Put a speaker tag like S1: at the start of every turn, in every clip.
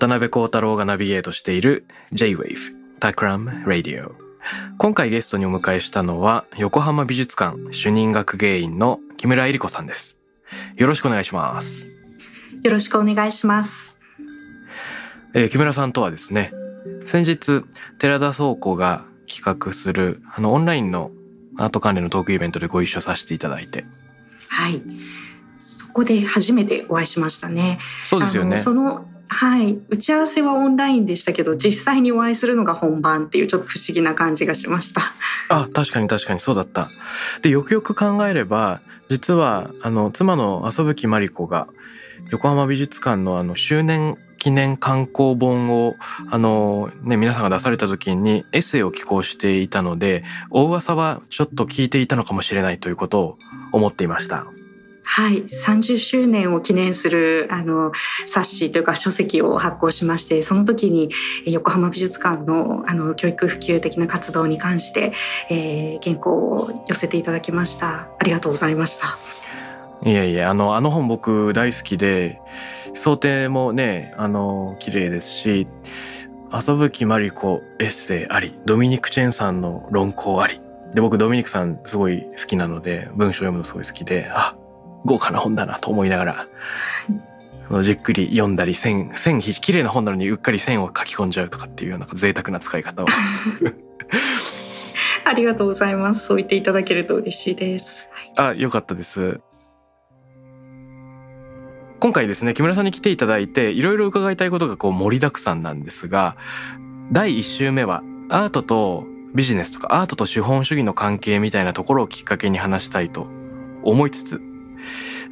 S1: 渡辺幸太郎がナビゲートしている J-Wave Takram Radio 今回ゲストにお迎えしたのは横浜美術館主任学芸員の木村恵理子さんですよろしくお願いします、
S2: よろしくお願いします。
S1: えー木村さんとはですね先日寺田倉庫が企画するあのオンラインのアート関連のトークイベントでご一緒させていただいて
S2: はい。そこで初めてお会いしましたね。
S1: そうですよね
S2: そのはい。打ち合わせはオンラインでしたけど、実際にお会いするのが本番っていうちょっと不思議な感じがしました。
S1: あ確かに確かにそうだったでよくよく考えれば実はあの妻の遊ぶ木まり子が横浜美術館のあの周年記念観光本をあのね皆さんが出された時にエッセイを寄稿していたのでお噂はちょっと聞いていたのかもしれないということを思っていました
S2: はい。30周年を記念する、あの、冊子というか書籍を発行しまして、その時に横浜美術館の、あの、教育普及的な活動に関して、えー原稿を寄せていただきました。ありがとうございました。
S1: いやいやあのあの本僕大好きで想定もねあの綺麗ですし遊ぶ木まり子エッセイありドミニク・チェンさんの論考ありで僕ドミニクさんすごい好きなので文章読むのすごい好きであ豪華な本だなと思いながらじっくり読んだり線線綺麗な本なのにうっかり線を書き込んじゃうとかっていうような贅沢な使い方を
S2: ありがとうございます。そう言っていただけると嬉しいです。はい
S1: あ、よかったです。今回ですね、木村さんに来ていただいて、いろいろ伺いたいことがこう盛りだくさんなんですが、第1週目はアートとビジネスとかアートと資本主義の関係みたいなところをきっかけに話したいと思いつつ、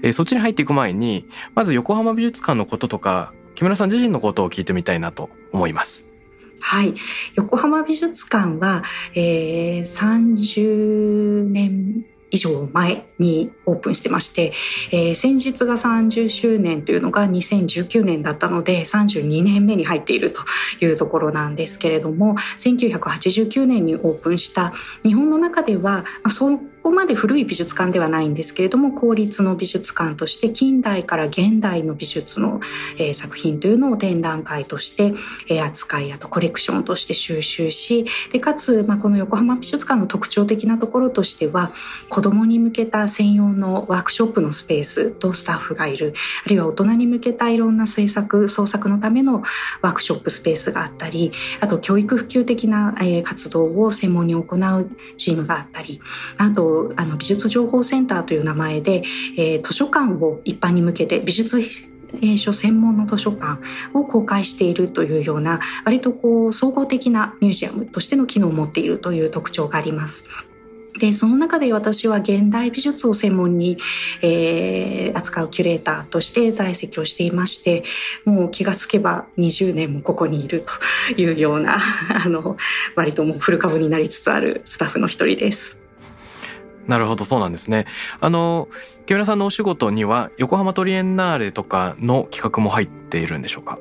S1: えーそっちに入っていく前に、まず横浜美術館のこととか、木村さん自身のことを聞いてみたいなと思います。
S2: はい。横浜美術館は、えー、30年以上前にオープンしてまして、えー先日が30周年というのが2019年だったので32年目に入っているというところなんですけれども1989年にオープンした日本の中では、まあ、そこまで古い美術館ではないんですけれども公立の美術館として近代から現代の美術の、えー作品というのを展覧会として、えー扱いあとコレクションとして収集しでかつ、まあ、この横浜美術館の特徴的なところとしては子どもに向けた専用のワークショップのスペースとスタッフがいる。あるいは大人に向けたいろんな制作創作のためのワークショップスペースがあったりあと教育普及的な、えー活動を専門に行うチームがあったりあとあの美術情報センターという名前で、えー図書館を一般に向けて美術えー書専門の図書館を公開しているというような割とこう総合的なミュージアムとしての機能を持っているという特徴があります。でその中で私は現代美術を専門に、えー扱うキュレーターとして在籍をしていましてもう気がつけば20年もここにいるというような あの割ともう古株になりつつあるスタッフの一人です。
S1: なるほど、そうなんですね。あの、木村さんのお仕事には横浜トリエンナーレとかの企画も入っているんでしょうか？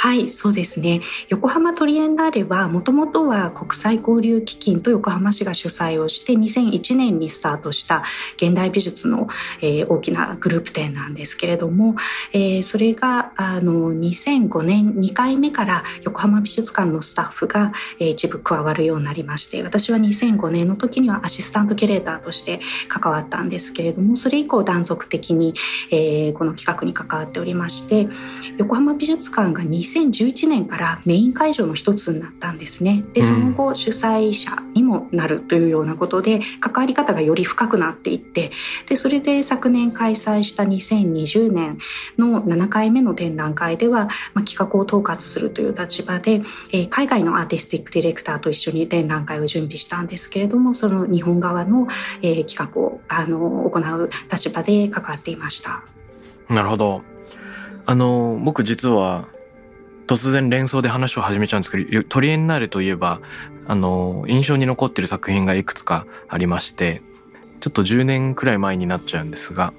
S2: はい、そうですね。横浜トリエンナーレはもともとは国際交流基金と横浜市が主催をして2001年にスタートした現代美術の、えー大きなグループ展なんですけれども、えーそれがあの2005年2回目から横浜美術館のスタッフが、えー一部加わるようになりまして私は2005年の時にはアシスタントキュレーターとして関わったんですけれどもそれ以降断続的に、えーこの企画に関わっておりまして横浜美術館が2011年からメイン会場の一つになったんですね。でその後主催者にもなるというようなことで関わり方がより深くなっていってでそれで昨年開催した2020年の7回目の展覧会では、まあ、企画を統括するという立場で、えー、海外のアーティスティックディレクターと一緒に展覧会を準備したんですけれどもその日本側の、えー、企画をあの行う立場で関わっていました。
S1: なるほど。あの僕実は突然連想で話を始めちゃうんですけどトリエンナーレといえばあの印象に残ってる作品がいくつかありましてちょっと10年くらい前になっちゃうんですが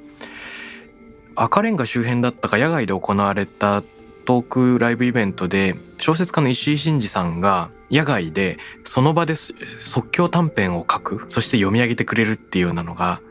S1: 赤レンガ周辺だったか野外で行われたトークライブイベントで小説家の石井真二さんが野外でその場で即興短編を書くそして読み上げてくれるっていうようなのが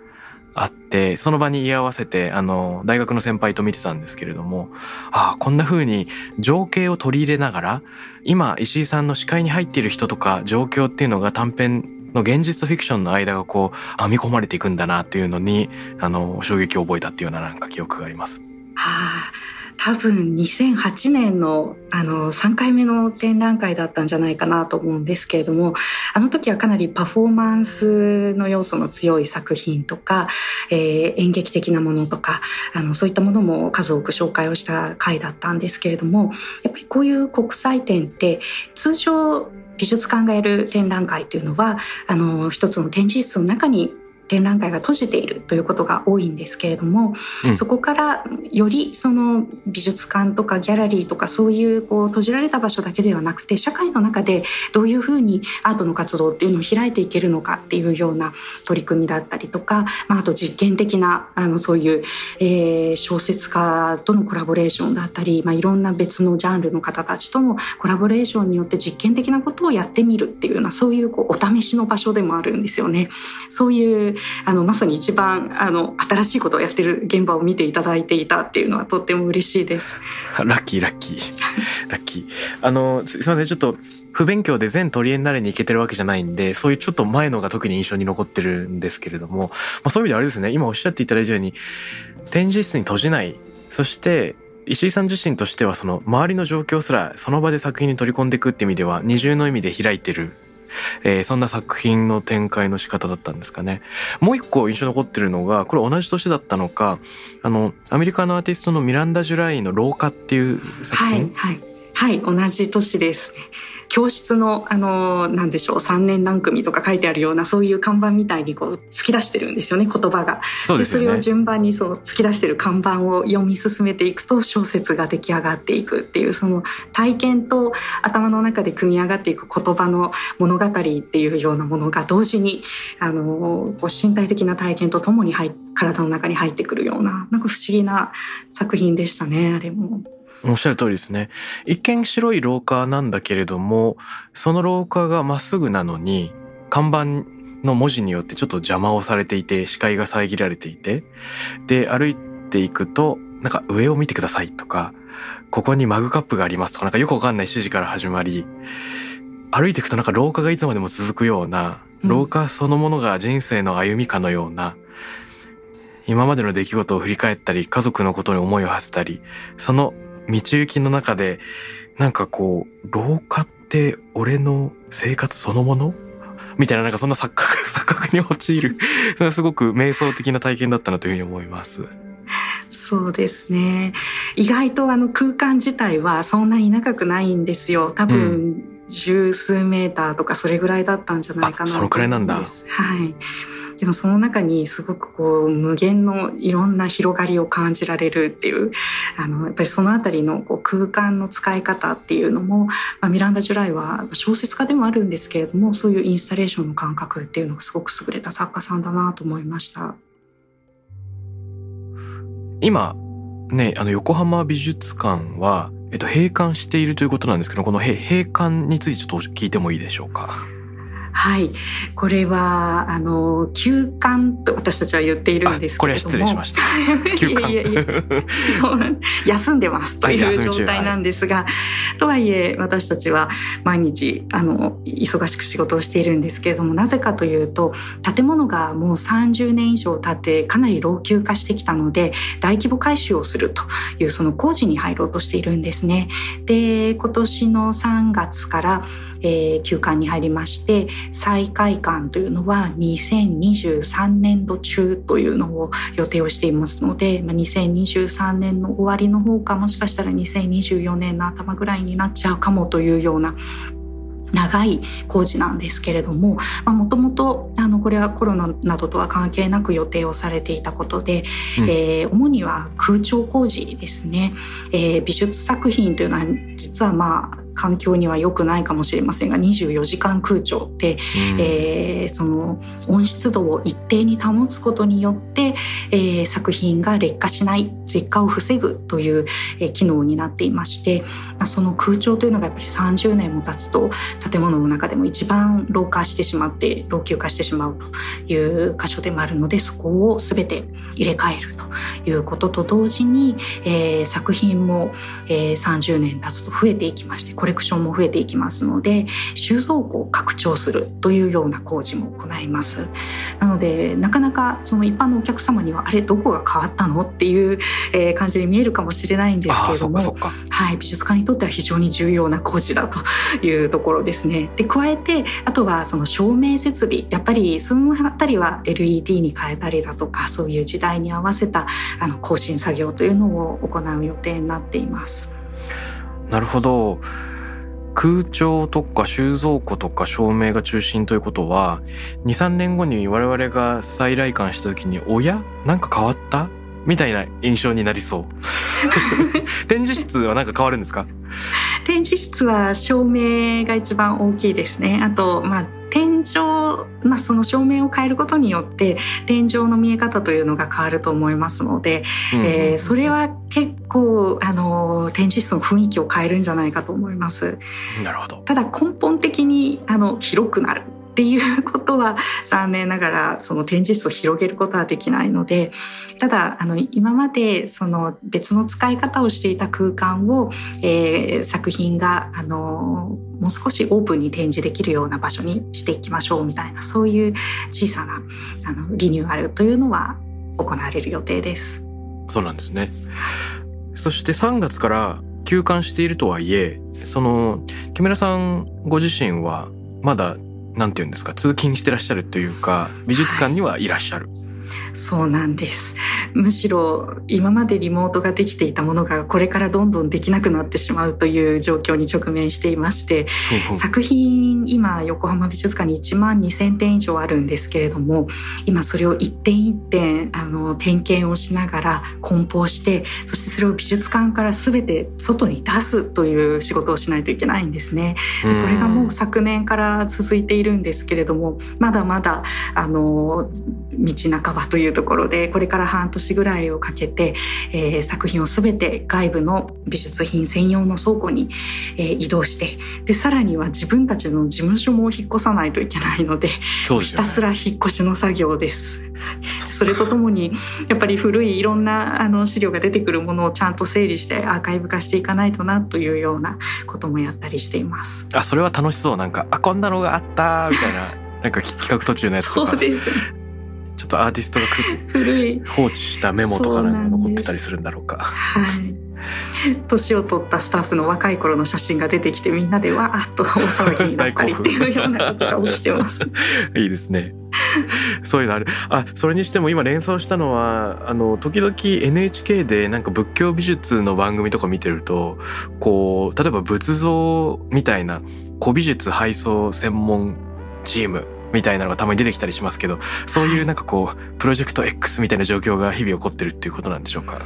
S1: あってその場に居合わせてあの大学の先輩と見てたんですけれどもああこんな風に情景を取り入れながら今石井さんの視界に入っている人とか状況っていうのが短編の現実とフィクションの間がこう編み込まれていくんだなっていうのにあの衝撃を覚えたっていうようななんか記憶があります。
S2: はあ多分2008年のあの3回目の展覧会だったんじゃないかなと思うんですけれどもあの時はかなりパフォーマンスの要素の強い作品とか、えー、演劇的なものとかあのそういったものも数多く紹介をした回だったんですけれどもやっぱりこういう国際展って通常美術館がやる展覧会というのはあの一つの展示室の中に展覧会が閉じているということが多いんですけれども、うん、そこからよりその美術館とかギャラリーとかそういうこう閉じられた場所だけではなくて社会の中でどういうふうにアートの活動っていうのを開いていけるのかっていうような取り組みだったりとか、まあ、あと実験的なあのそういう、えー、小説家とのコラボレーションだったり、まあ、いろんな別のジャンルの方たちとのコラボレーションによって実験的なことをやってみるっていうようなそういうこうお試しの場所でもあるんですよね。そういうあのまさに一番あの新しいことをやってる現場を見ていただいていたっていうのはとっても嬉しいです。
S1: ラッキーラッキー。ラッキー。あのすいません。ちょっと不勉強で全トリエンナーレに行けてるわけじゃないんで、そういうちょっと前のが特に印象に残ってるんですけれども、まあ、そういう意味であれですね、今おっしゃっていただいたように、展示室に閉じない、そして石井さん自身としてはその周りの状況すらその場で作品に取り込んでいくって意味では二重の意味で開いてる。えー、そんな作品の展開の仕方だったんですかね。もう一個印象残ってるのが、これ同じ年だったのか、あの、アメリカのアーティストのミランダ・ジュライの廊下っていう作品。
S2: はい、はい。はい、同じ年ですね。教室のあのなんでしょう3年何組とか書いてあるようなそういう看板みたいにこう突き出してるんですよね言葉が。
S1: そうです
S2: ね、それを順番にそう突き出してる看板を読み進めていくと小説が出来上がっていくっていうその体験と頭の中で組み上がっていく言葉の物語っていうようなものが同時にあのこう身体的な体験とともに入体の中に入ってくるようななんか不思議な作品でしたねあれも。
S1: おっしゃる通りですね。一見白い廊下なんだけれども、その廊下がまっすぐなのに、看板の文字によってちょっと邪魔をされていて、視界が遮られていて、で、歩いていくと、なんか上を見てくださいとか、ここにマグカップがありますとか、なんかよくわかんない指示から始まり、歩いていくとなんか廊下がいつまでも続くような、廊下そのものが人生の歩みかのような、今までの出来事を振り返ったり、家族のことに思いを馳せたり、その道行きの中で、なんかこう、廊下って俺の生活そのもの？みたいななんかそんな錯覚、錯覚に陥る、それはすごく瞑想的な体験だったなというふうに思います。
S2: そうですね。意外とあの空間自体はそんなに長くないんですよ。多分、十数メーターとかそれぐらいだったんじゃないかな
S1: そのくらいなんだ。はい。
S2: でもその中にすごくこう無限のいろんな広がりを感じられるっていうあのやっぱりそのあたりのこう空間の使い方っていうのも、まあ、ミランダ・ジュライは小説家でもあるんですけれどもそういうインスタレーションの感覚っていうのがすごく優れた作家さんだなと思いました。
S1: 今ねあの横浜美術館はえっと、閉館しているということなんですけどこの閉館についてちょっと聞いてもいいでしょうか？
S2: はい、これはあの休館と私たちは言っているんですけれども、
S1: これは失礼しました。休館
S2: いやいや休んでますとい
S1: はいう
S2: 状態なんですが、とはいえ私たちは毎日あの忙しく仕事をしているんですけれどもなぜかというと建物がもう30年以上経ってかなり老朽化してきたので大規模改修をするというその工事に入ろうとしているんですね。で今年の3月からえー休館に入りまして再開館というのは2023年度中というのを予定をしていますので、まあ、2023年の終わりの方かもしかしたら2024年の頭ぐらいになっちゃうかもというような長い工事なんですけれどももともとこれはコロナなどとは関係なく予定をされていたことで、
S1: うん。
S2: えー主には空調工事ですね、えー美術作品というのは実はまあ環境には良くないかもしれませんが24時間空調って
S1: うん。
S2: えーその温湿度を一定に保つことによって、えー作品が劣化しない劣化を防ぐという、えー機能になっていまして、まあ、その空調というのがやっぱり30年も経つと建物の中でも一番老化してしまって老朽化してしまうという箇所でもあるのでそこを全て入れ替えるということと同時に、えー作品も、えー30年経つと増えていきましてコレクションも増えていきますので収蔵庫を拡張するというような工事も行います。なのでなかなかその一般のお客様にはあれどこが変わったのっていう、えー感じに見えるかもしれないんですけれども。はい、美術館にとっては非常に重要な工事だというところですね。で加えてあとはその照明設備やっぱりそのあたりは LED に変えたりだとかそういう時代に合わせたあの更新作業というのを行う予定になっています。
S1: なるほど。空調とか収蔵庫とか照明が中心ということは23年後に我々が再来館した時に「おや？なんか変わった?」みたいな印象になりそう 展示室はなんか変わるんですか？
S2: 展示室は照明が一番大きいですね。あと、まあ、天井、まあ、その照明を変えることによって天井の見え方というのが変わると思いますので、えーそれは結構あの展示室の雰囲気を変えるんじゃないかと思います。
S1: なるほど。
S2: ただ根本的にあの広くなるっていうことは残念ながらその展示室を広げることはできないのでただあの今までその別の使い方をしていた空間を、えー作品があのもう少しオープンに展示できるような場所にしていきましょうみたいなそういう小さなあのリニューアルというのは行われる予定です。
S1: そうなんですねそして3月から休館しているとはいえその木村さんご自身はまだなんて言うんですか通勤してらっしゃるというか美術館にはいらっしゃる、
S2: そうなんです。むしろ今までリモートができていたものがこれからどんどんできなくなってしまうという状況に直面していまして、作品今横浜美術館に1万2,000点以上あるんですけれども今それを一点一点あの点検をしながら梱包してそしてそれを美術館から全て外に出すという仕事をしないといけないんですね。でこれがもう昨年から続いているんですけれどもまだまだあの道半ばというところでこれから半年ぐらいをかけて、えー作品を全て外部の美術品専用の倉庫に、えー移動してでさらには自分たちの事務所も引っ越さないといけないので
S1: ね
S2: ひたすら引っ越しの作業です。それとともにやっぱり古いいろんなあの資料が出てくるものをちゃんと整理してアーカイブ化していかないとなというようなこともやったりしています。
S1: あそれは楽しそうなんかあこんなのがあったみたいななんか企画途中のやつとか
S2: そうです。
S1: ちょっとアーティストがく
S2: 古い。
S1: 放置したメモとかなんか残ってたりするんだろうか
S2: はい。年を取ったスタッフの若い頃の写真が出てきてみんなでわーっと大騒ぎになったりっていうようなことが起きてます。
S1: いいですねそういうのあるあそれにしても今連想したのはあの時々 NHK でなんか仏教美術の番組とか見てるとこう例えば仏像みたいな古美術配送専門チームみたいなのがたまに出てきたりしますけどそういうなんかこうプロジェクト X みたいな状況が日々起こってるっていうことなんでしょうか？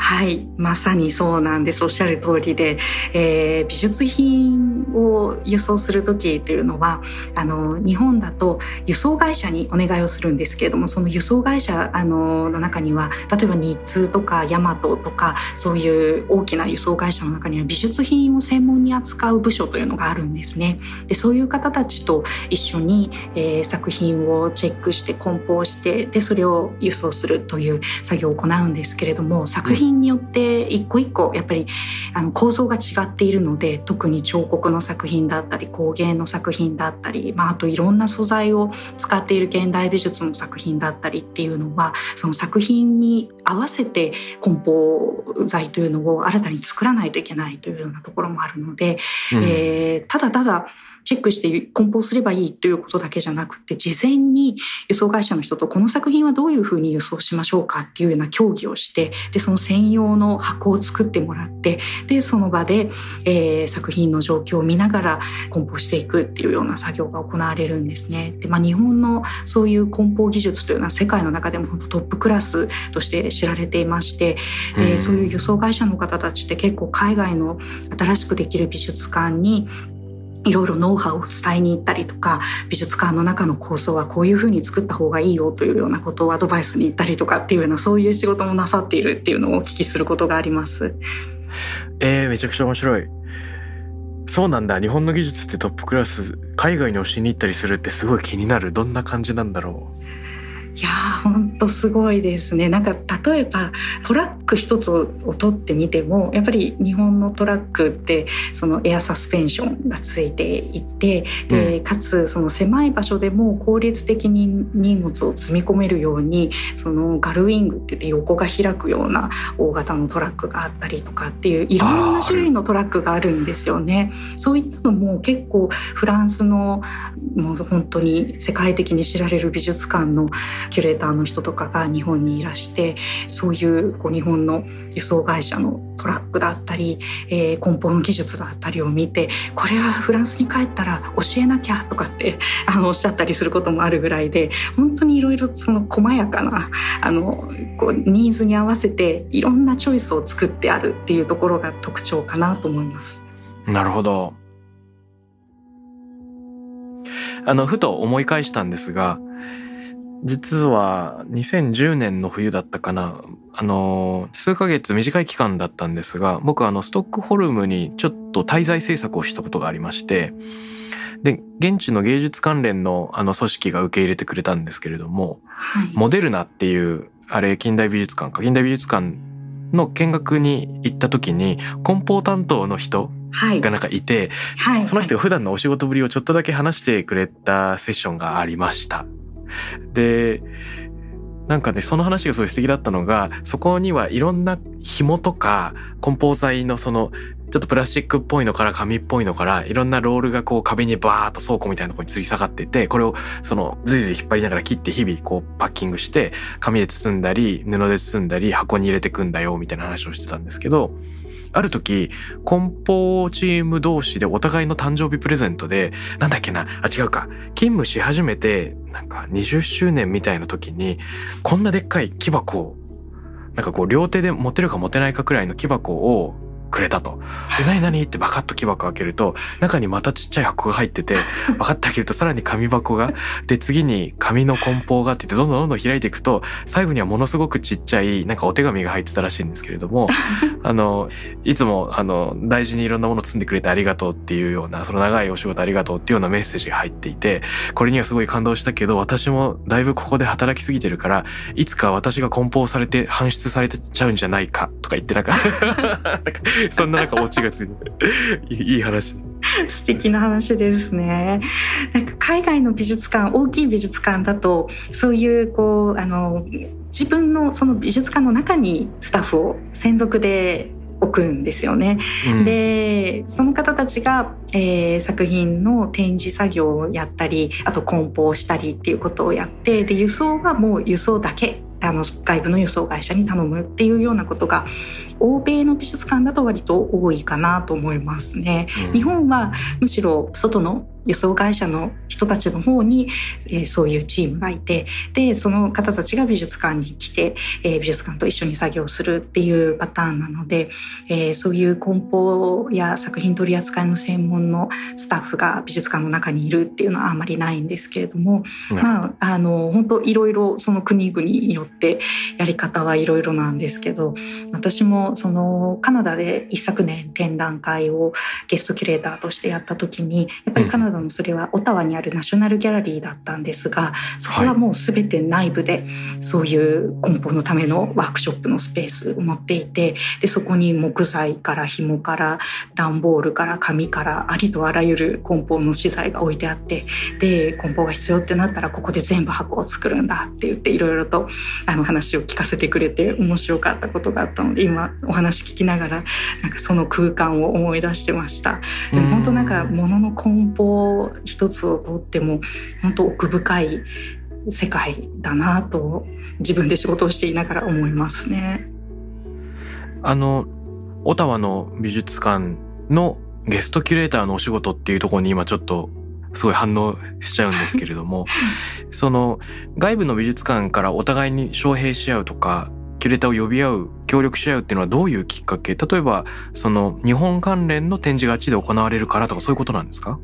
S2: はいまさにそうなんですおっしゃる通りで、えー、美術品を輸送する時というのはあの日本だと輸送会社にお願いをするんですけれどもその輸送会社あのの中には例えば日通とかヤマトとかそういう大きな輸送会社の中には美術品を専門に扱う部署というのがあるんですね。でそういう方たちと一緒に、えー、作品をチェックして梱包してでそれを輸送するという作業を行うんですけれども作品によって一個一個やっぱりあの構造が違っているので特に彫刻の作品だったり工芸の作品だったり、まあ、あといろんな素材を使っている現代美術の作品だったりっていうのはその作品に合わせて梱包材というのを新たに作らないといけないというようなところもあるので、うん、えー、ただただチェックして梱包すればいいということだけじゃなくて事前に輸送会社の人とこの作品はどういうふうに輸送しましょうかっていうような協議をしてでその専用の箱を作ってもらってでその場で、えー、作品の状況を見ながら梱包していくっていうような作業が行われるんですね。でまあ、日本のそういう梱包技術というのは世界の中でもトップクラスとして知られていまして、でそういう輸送会社の方たちって結構海外の新しくできる美術館にいろいろノウハウを伝えに行ったりとか美術館の中の構想はこういうふうに作った方がいいよというようなことをアドバイスに行ったりとかっていうようなそういう仕事もなさっているっていうのをお聞きすることがあります。
S1: えー、めちゃくちゃ面白い。そうなんだ日本の技術ってトップクラス海外に教えに行ったりするってすごい気になるどんな感じなんだろう
S2: いやーとすごいですねなんか例えばトラック一つを取ってみてもやっぱり日本のトラックってそのエアサスペンションがついていてで、うん、かつその狭い場所でも効率的に荷物を積み込めるようにそのガルウィングって言って横が開くような大型のトラックがあったりとかっていういろんな種類のトラックがあるんですよね。そういったのも結構フランスのもう本当に世界的に知られる美術館のキュレーターの人ととかが日本にいらしてそういうこう日本の輸送会社のトラックだったり、えー、梱包の技術だったりを見てこれはフランスに帰ったら教えなきゃとかってあのおっしゃったりすることもあるぐらいで本当にいろいろその細やかなあのこうニーズに合わせていろんなチョイスを作ってあるっていうところが特徴かなと思います。
S1: なるほど。あの、ふと思い返したんですが、実は2010年の冬だったかな。あの、数ヶ月短い期間だったんですが、僕はあの、ストックホルムにちょっと滞在制作をしたことがありまして、で、現地の芸術関連のあの組織が受け入れてくれたんですけれども、はい、モデルナっていう、あれ、近代美術館か、近代美術館の見学に行った時に、梱包担当の人がなんかいて、はい、その人が普段のお仕事ぶりをちょっとだけ話してくれたセッションがありました。で、なんかね、その話がすごい素敵だったのが、そこにはいろんな紐とか、梱包材のその、ちょっとプラスチックっぽいのから紙っぽいのから、いろんなロールがこう壁にバーっと倉庫みたいなとこに吊り下がってて、これをそのずいずい引っ張りながら切って日々こうパッキングして、紙で包んだり、布で包んだり、箱に入れてくんだよ、みたいな話をしてたんですけど、ある時、梱包チーム同士でお互いの誕生日プレゼントで、なんだっけな、あ、違うか、勤務し始めて、なんか20周年みたいな時に、こんなでっかい木箱を、なんかこう両手で持てるか持てないかくらいの木箱をくれたと。で、何何？ってバカッと木箱開けると、中にまたちっちゃい箱が入ってて、バカッと開けるとさらに紙箱が、で、次に紙の梱包がって言って、どんどんどんどん開いていくと、最後にはものすごくちっちゃい、なんかお手紙が入ってたらしいんですけれども、あの、いつも、あの、大事にいろんなものを包んでくれてありがとうっていうような、その長いお仕事ありがとうっていうようなメッセージが入っていて、これにはすごい感動したけど、私もだいぶここで働きすぎてるから、いつか私が梱包されて搬出されてちゃうんじゃないかとか言ってなんか そんななんかオチがついていい話。
S2: 素敵な話ですね。なんか海外の美術館、大きい美術館だと、そういうこう、あの、自分のその美術館の中にスタッフを専属で置くんですよね。うん、でその方たちが、えー、作品の展示作業をやったりあと梱包したりっていうことをやってで輸送はもう輸送だけあの外部の輸送会社に頼むっていうようなことが欧米の美術館だと割と多いかなと思いますね。うん、日本はむしろ外の輸送会社の人たちの方に、えー、そういうチームがいてでその方たちが美術館に来て、えー、美術館と一緒に作業するっていうパターンなので、えー、そういう梱包や作品取り扱いの専門のスタッフが美術館の中にいるっていうのはあんまりないんですけれども、まああの本当いろいろその国々によってやり方はいろいろなんですけど私もそのカナダで一昨年展覧会をゲストキュレーターとしてやった時にやっぱりカナダのそれはオタワにあるナショナルギャラリーだったんですがそこはもう全て内部でそういう梱包のためのワークショップのスペースを持っていてでそこに木材から紐から段ボールから紙からありとあらゆる梱包の資材が置いてあってで梱包が必要ってなったらここで全部箱を作るんだって言っていろいろとあの話を聞かせてくれて面白かったことがあったので今お話聞きながらなんかその空間を思い出してました。でも本当なんか物の梱包一つをとっても本当奥深い世界だなと自分で仕事をしていながら思います。ね。
S1: あのオタワの美術館のゲストキュレーターのお仕事っていうところに今ちょっとすごい反応しちゃうんですけれども その外部の美術館からお互いに招聘し合うとかキュレーターを呼び合う協力し合うっていうのはどういうきっかけ？例えばその日本関連の展示があっちで行われるからとかそういうことなんですか？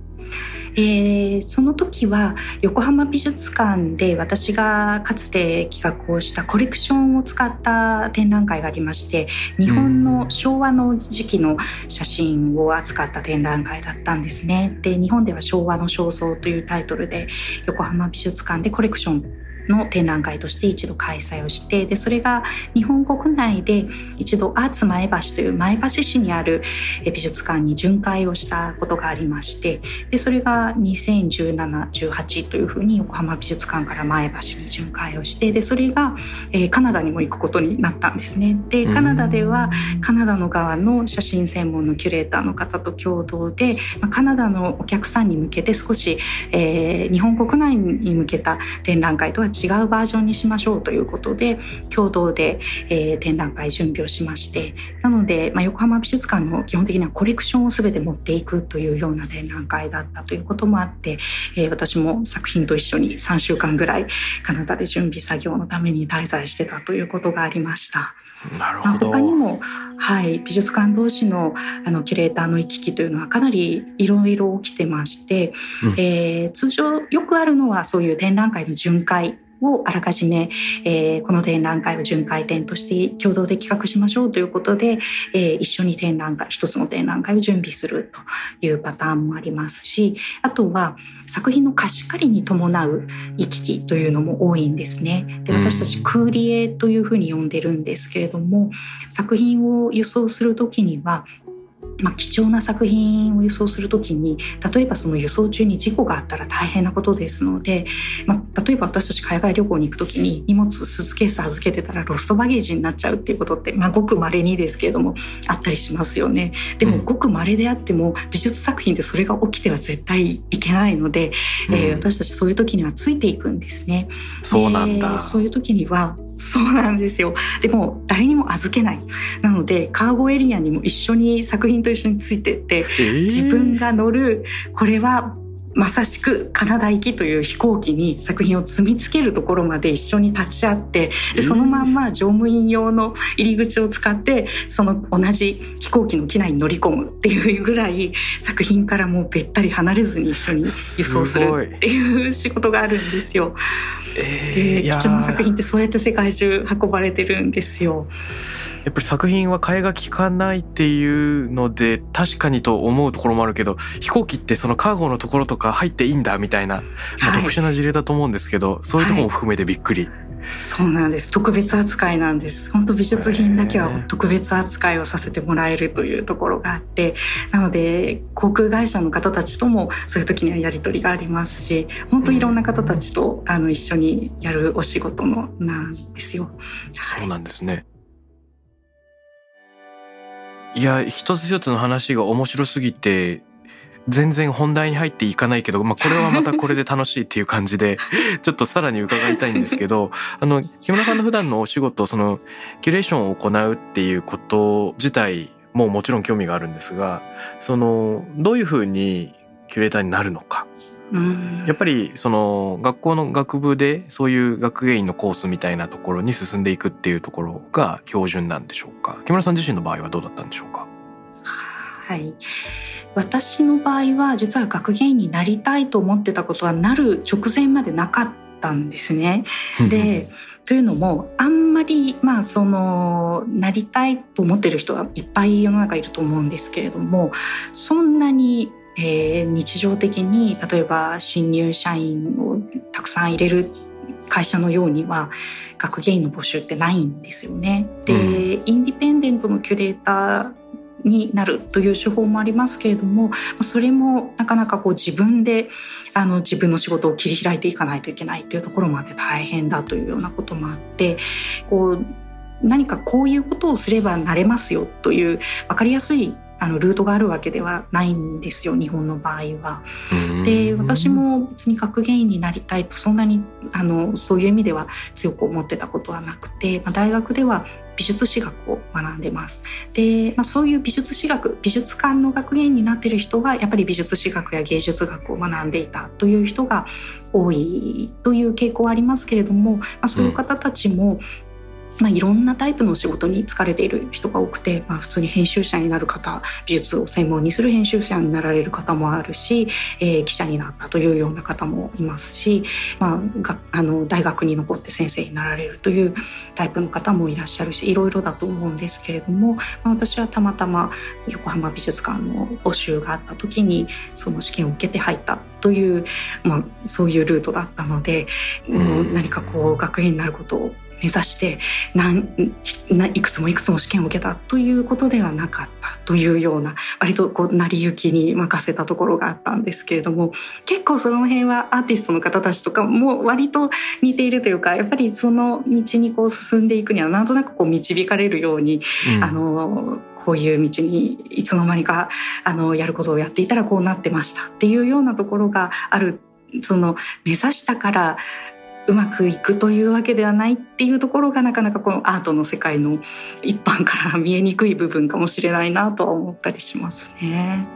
S2: えー、その時は横浜美術館で私がかつて企画をしたコレクションを使った展覧会がありまして日本の昭和の時期の写真を扱った展覧会だったんですね。で日本では昭和の肖像というタイトルで横浜美術館でコレクションの展覧会として一度開催をしてでそれが日本国内で一度アーツ前橋という前橋市にある美術館に巡回をしたことがありましてでそれが201718というふうに横浜美術館から前橋に巡回をしてでそれが、えー、カナダにも行くことになったんですね。でカナダではカナダの側の写真専門のキュレーターの方と共同で、まあ、カナダのお客さんに向けて少し、えー、日本国内に向けた展覧会とは違うバージョンにしましょうということで共同で、えー、展覧会準備をしましてなので、まあ、横浜美術館の基本的にはコレクションを全て持っていくというような展覧会だったということもあって、えー、私も作品と一緒に3週間ぐらいカナダで準備作業のために滞在してたということがありました。
S1: なるほど
S2: 他にも、はい、美術館同士のあのキュレーターの行き来というのはかなりいろいろ起きてまして、うん、えー、通常よくあるのはそういう展覧会の巡回をあらかじめ、えー、この展覧会を巡回展として共同で企画しましょうということで、えー、一緒に展覧会一つの展覧会を準備するというパターンもありますしあとは作品の貸し借りに伴う行き来というのも多いんですね。で私たちクーリエというふうに呼んでるんですけれども作品を輸送する時にはまあ、貴重な作品を輸送する時に例えばその輸送中に事故があったら大変なことですので、まあ、例えば私たち海外旅行に行く時に荷物スーツケース預けてたらロストバゲージになっちゃうっていうことって、まあ、ごく稀にですけれどもあったりしますよね。でもごく稀であっても美術作品でそれが起きては絶対いけないので、うん、えー、私たちそういう時にはついていくんですね。
S1: そうなんだ。
S2: そういう時にはそうなんですよ。でも誰にも預けない。なのでカーゴエリアにも一緒に作品と一緒についてって、えー、自分が乗るこれはまさしくカナダ行きという飛行機に作品を積み付けるところまで一緒に立ち会ってでそのまんま乗務員用の入り口を使ってその同じ飛行機の機内に乗り込むっていうぐらい作品からもうべったり離れずに一緒に輸送するっていう仕事があるんですよ。えー、で貴重な作品ってそうやって世界中運ばれてるんですよ。
S1: やっぱり作品は替えが利かないっていうので確かにと思うところもあるけど飛行機ってそのカーゴのところとか入っていいんだみたいな、まあ、特殊な事例だと思うんですけど、はい、そういうところも含めてびっくり。はい。
S2: そうなんです。特別扱いなんです。本当美術品だけは特別扱いをさせてもらえるというところがあってなので航空会社の方たちともそういう時にはやり取りがありますし本当いろんな方たちとあの一緒にやるお仕事のなんですよ。
S1: そうなんですねいや一つ一つの話が面白すぎて全然本題に入っていかないけど、まあ、これはまたこれで楽しいっていう感じで ちょっとさらに伺いたいんですけどあの木村さんの普段のお仕事そのキュレーションを行うっていうこと自体ももちろん興味があるんですがそのどういうふうにキュレーターになるのか。やっぱりその学校の学部でそういう学芸員のコースみたいなところに進んでいくっていうところが標準なんでしょうか？木村さん自身の場合はどうだったんでしょうか？
S2: はい。私の場合は実は学芸員になりたいと思ってたことはなる直前までなかったんですね。でというのもあんまりまあそのなりたいと思ってる人はいっぱい世の中いると思うんですけれどもそんなに、えー日常的に例えば新入社員をたくさん入れる会社のようには学芸員の募集ってないんですよね。で、インディペンデントのキュレーターになるという手法もありますけれどもそれもなかなかこう自分であの自分の仕事を切り開いていかないといけないというところまで大変だというようなこともあってこう何かこういうことをすればなれますよという分かりやすいあのルートがあるわけではないんですよ日本の場合は。で私も別に学芸員になりたいとそんなにあのそういう意味では強く思ってたことはなくて、まあ、大学では美術史学を学んでます。で、まあ、そういう美術史学美術館の学芸員になってる人はやっぱり美術史学や芸術学を学んでいたという人が多いという傾向はありますけれども、まあ、そういう方たちも、まあ、いろんなタイプの仕事に疲れている人が多くて、まあ、普通に編集者になる方美術を専門にする編集者になられる方もあるし、えー記者になったというような方もいますし、まあ、があの大学に残って先生になられるというタイプの方もいらっしゃるしいろいろだと思うんですけれども、まあ、私はたまたま横浜美術館の募集があった時にその試験を受けて入ったという、まあ、そういうルートだったので、もう何かこう学園になることを目指してなんないくつもいくつも試験を受けたということではなかったというような割とこう成り行きに任せたところがあったんですけれども結構その辺はアーティストの方たちとかも割と似ているというかやっぱりその道にこう進んでいくにはなんとなくこう導かれるように
S1: うん。
S2: あのこういう道にいつの間にかあのやることをやっていたらこうなってましたっていうようなところがある。その目指したからうまくいくというわけではないっていうところがなかなかこのアートの世界の一般から見えにくい部分かもしれないなとは思ったりしますね。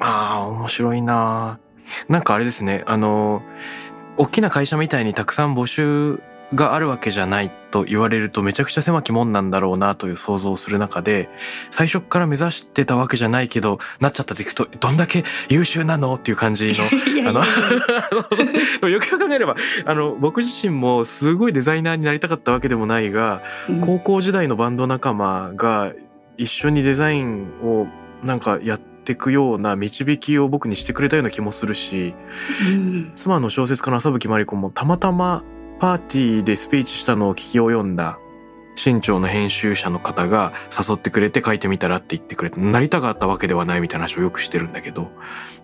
S1: ああ面白いな。なんかあれですね。あの大きな会社みたいにたくさん募集があるわけじゃないと言われるとめちゃくちゃ狭き門なんだろうなという想像をする中で最初から目指してたわけじゃないけどなっちゃったっていくとどんだけ優秀なのっていう感じの よくよく考えればあの僕自身もすごいデザイナーになりたかったわけでもないが
S2: うん。
S1: 高校時代のバンド仲間が一緒にデザインをなんかやっていくような導きを僕にしてくれたような気もするし
S2: うん。
S1: 妻の小説家の浅吹真理子もたまたまパーティーでスピーチしたのを聞き及んだ新潮の編集者の方が誘ってくれて書いてみたらって言ってくれてなりたかったわけではないみたいな話をよくしてるんだけど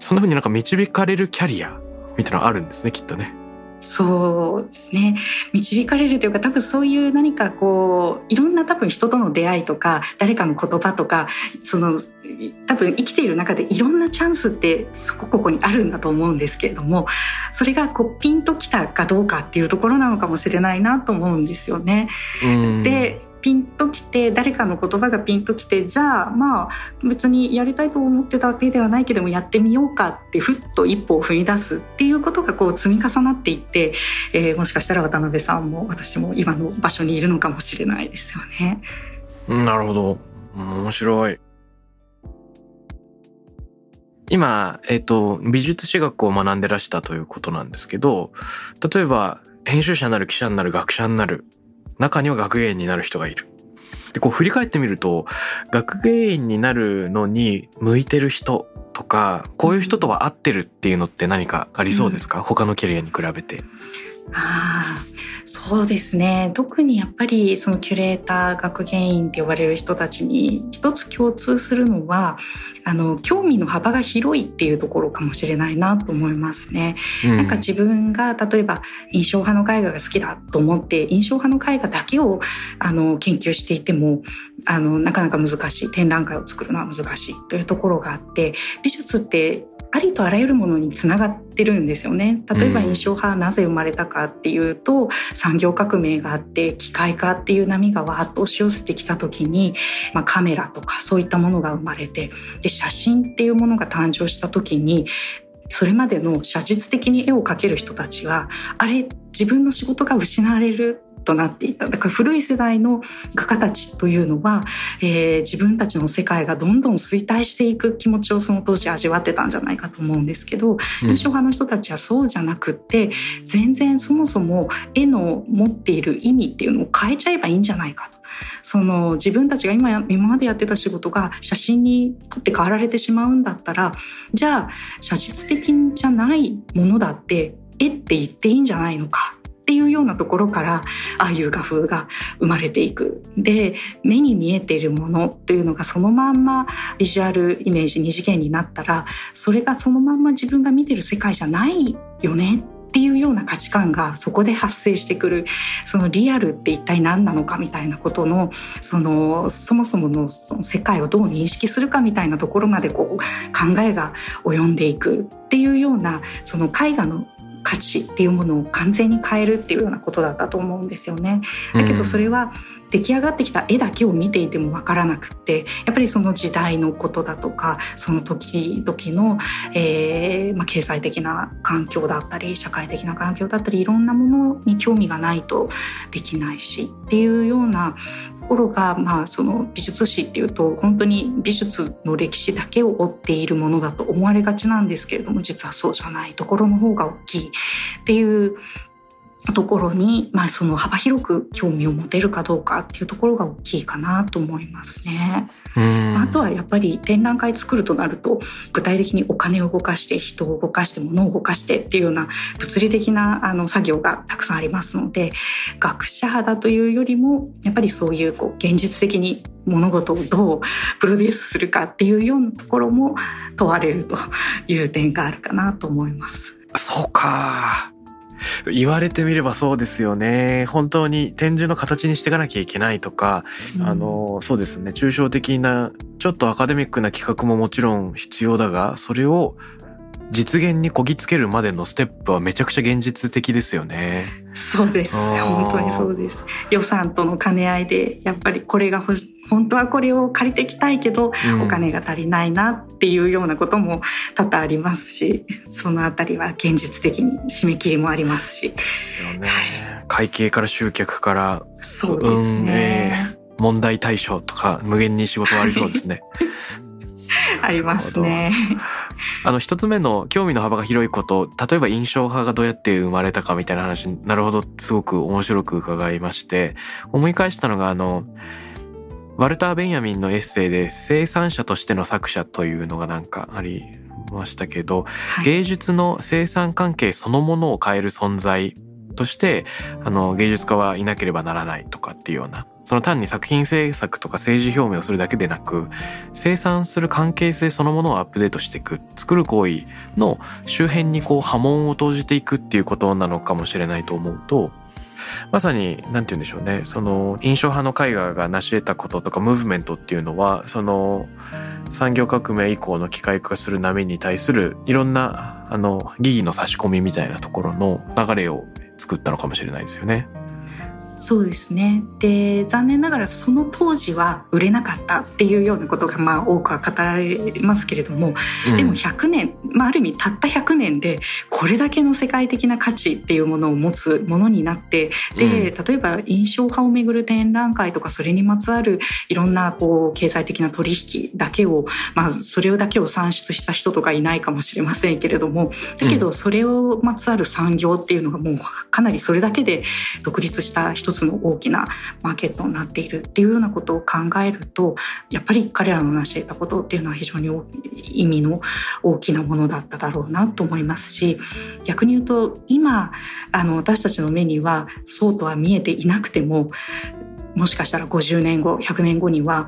S1: そんな風になんか導かれるキャリアみたいなのあるんですねきっとね。
S2: そうですね導かれるというか多分そういう何かこういろんな多分人との出会いとか誰かの言葉とかその多分生きている中でいろんなチャンスってそこここにあるんだと思うんですけれどもそれがこうピンときたかどうかっていうところなのかもしれないなと思うんですよね。
S1: うん
S2: でピンときて誰かの言葉がピンときてじゃあまあ別にやりたいと思ってたわけではないけどもやってみようかってふっと一歩を踏み出すっていうことがこう積み重なっていって、えーもしかしたら渡辺さんも私も今の場所にいるのかもしれないですよね。
S1: なるほど。面白い。今、えっ、と、美術史学を学んでらしたということなんですけど、例えば、編集者になる、記者になる、学者になる、中には学芸員になる人がいる。で、こう振り返ってみると、学芸員になるのに向いてる人とか、こういう人とは合ってるっていうのって何かありそうですか、他のキャリアに比べて。
S2: ああそうですね特にやっぱりそのキュレーター学芸員って呼ばれる人たちに一つ共通するのはあの興味の幅が広いっていうところかもしれないなと思いますね。
S1: うん
S2: なんか自分が例えば印象派の絵画が好きだと思って印象派の絵画だけをあの研究していてもあのなかなか難しい展覧会を作るのは難しいというところがあって美術ってありとあらゆるものにつながってるんですよね。例えば印象派なぜ生まれたかっていうと、産業革命があって機械化っていう波がわーっと押し寄せてきた時に、まあ、カメラとかそういったものが生まれてで写真っていうものが誕生した時にそれまでの写実的に絵を描ける人たちがあれ自分の仕事が失われるとなっていた。だから古い世代の画家たちというのは、えー、自分たちの世界がどんどん衰退していく気持ちをその当時味わってたんじゃないかと思うんですけど、印象派の人たちはそうじゃなくって全然そもそも絵の持っている意味っていうのを変えちゃえばいいんじゃないかと。その自分たちが今今までやってた仕事が写真にとって変わられてしまうんだったらじゃあ写実的じゃないものだって絵って言っていいんじゃないのかっていうようなところからああいう画風が生まれていく。で目に見えているものというのがそのまんまビジュアルイメージ二次元になったらそれがそのまんま自分が見てる世界じゃないよねっていうような価値観がそこで発生してくる。そのリアルって一体何なのかみたいなことのそのそもそものその世界をどう認識するかみたいなところまでこう考えが及んでいくっていうようなその絵画の価値っていうものを完全に変えるっていうようなことだったと思うんですよね。だけどそれは出来上がってきた絵だけを見ていてもわからなくってやっぱりその時代のことだとかその時々の、えーまあ、経済的な環境だったり社会的な環境だったりいろんなものに興味がないとできないしっていうようなところが、まあ、その美術史っていうと本当に美術の歴史だけを追っているものだと思われがちなんですけれども実はそうじゃないところの方が大きいっていうところに、まあ、その幅広く興味を持てるかどうかっていうところが大きいかなと思いますね。あとはやっぱり展覧会作るとなると具体的にお金を動かして人を動かして物を動かしてっていうような物理的なあの作業がたくさんありますので学者肌というよりもやっぱりそういうこう現実的に物事をどうプロデュースするかっていうようなところも問われるという点があるかなと思います。
S1: そうか。言われてみればそうですよね。本当に展示の形にしていかなきゃいけないとか、うん、あの、そうですね。抽象的な、ちょっとアカデミックな企画ももちろん必要だが、それを実現にこぎつけるまでのステップはめちゃくちゃ現実的ですよね。
S2: そうです。本当にそうです。予算との兼ね合いで、やっぱりこれが欲し本当はこれを借りてきたいけど、うん、お金が足りないなっていうようなことも多々ありますし、そのあたりは現実的に締め切りもありますし。
S1: ですよね。会計から集客から、
S2: そうですね。
S1: えー、問題対象とか無限に仕事はありそうですね。
S2: ありますね。
S1: あの一つ目の興味の幅が広いこと例えば印象派がどうやって生まれたかみたいな話なるほどすごく面白く伺いまして思い返したのがあのワルター・ベンヤミンのエッセイで生産者としての作者というのがなんかありましたけど、はい、芸術の生産関係そのものを変える存在としてあの芸術家はいなければならないとかっていうようなその単に作品制作とか政治表明をするだけでなく生産する関係性そのものをアップデートしていく作る行為の周辺にこう波紋を投じていくっていうことなのかもしれないと思うとまさに何て言うんでしょうねその印象派の絵画が成し得たこととかムーブメントっていうのはその産業革命以降の機械化する波に対するいろんなあの疑義の差し込みみたいなところの流れを作ったのかもしれないですよね。
S2: そうですね。で残念ながらその当時は売れなかったっていうようなことがまあ多くは語られますけれども、うん、でも100年、まあ、ある意味たった100年でこれだけの世界的な価値っていうものを持つものになってで、うん、例えば印象派をめぐる展覧会とかそれにまつわるいろんなこう経済的な取引だけを、まあ、それだけを算出した人とかいないかもしれませんけれどもだけどそれをまつわる産業っていうのがもうかなりそれだけで独立したつの大きなマーケットになっているっていうようなことを考えるとやっぱり彼らの成し得たことっていうのは非常に意味の大きなものだっただろうなと思いますし逆に言うと今あの私たちの目にはそうとは見えていなくてももしかしたら50年後100年後には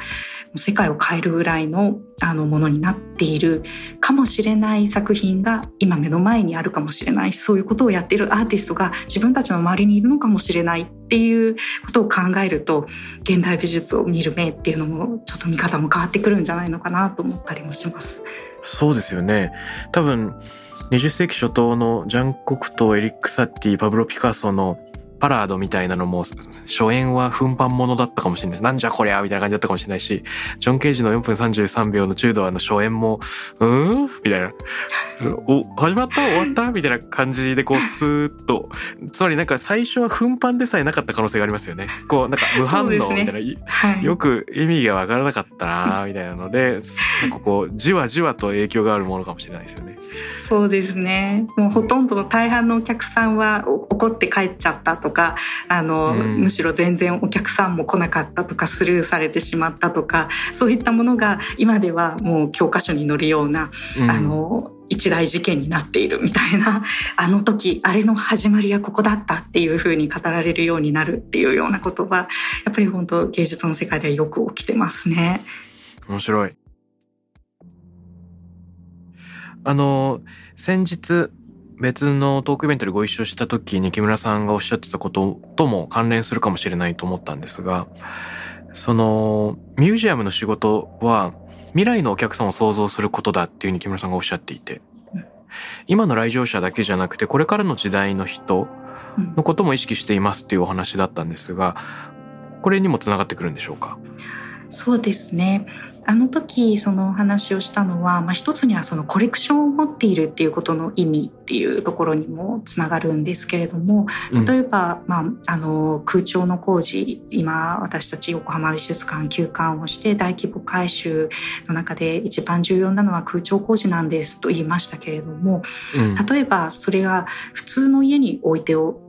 S2: 世界を変えるぐらいのあのものになっているかもしれない作品が今目の前にあるかもしれないそういうことをやっているアーティストが自分たちの周りにいるのかもしれないっていうことを考えると現代美術を見る目っていうのもちょっと見方も変わってくるんじゃないのかなと思ったりもします。
S1: そうですよね多分20世紀初頭のジャン・コクトエリック・サッティパブロ・ピカソのパラードみたいなのも初演は奮発ものだったかもしれないです。なんじゃこりゃみたいな感じだったかもしれないし、ジョン・ケージの4分33秒の中度の初演も、うーん？みたいな。お、始まった？終わった？みたいな感じでこうスーッと。つまりなんか最初は奮発でさえなかった可能性がありますよね。こうなんか無反応みたいな。ねはい、よく意味がわからなかったなみたいなので、なんかこうじわじわと影響があるものかもしれないですよね。
S2: そうですね。もうほとんどの大半のお客さんは怒って帰っちゃったとかあの、うん、むしろ全然お客さんも来なかったとかスルーされてしまったとかそういったものが今ではもう教科書に載るような、うん、あの一大事件になっているみたいな あの時あれの始まりはここだったっていうふうに語られるようになるっていうようなことはやっぱり本当芸術の世界ではよく起きてますね。
S1: 面白いあの先日別のトークイベントでご一緒した時に木村さんがおっしゃってたこととも関連するかもしれないと思ったんですが、そのミュージアムの仕事は未来のお客さんを想像することだっていうふうに木村さんがおっしゃっていて、今の来場者だけじゃなくてこれからの時代の人のことも意識していますっていうお話だったんですが、これにもつながってくるんでしょうか？
S2: そうですね。あの時その話をしたのは、まあ、一つにはそのコレクションを持っているっていうことの意味っていうところにもつながるんですけれども例えば、うん、まあ、あの空調の工事今私たち横浜美術館休館をして大規模改修の中で一番重要なのは空調工事なんですと言いましたけれども、うん、例えばそれが普通の家に置いてお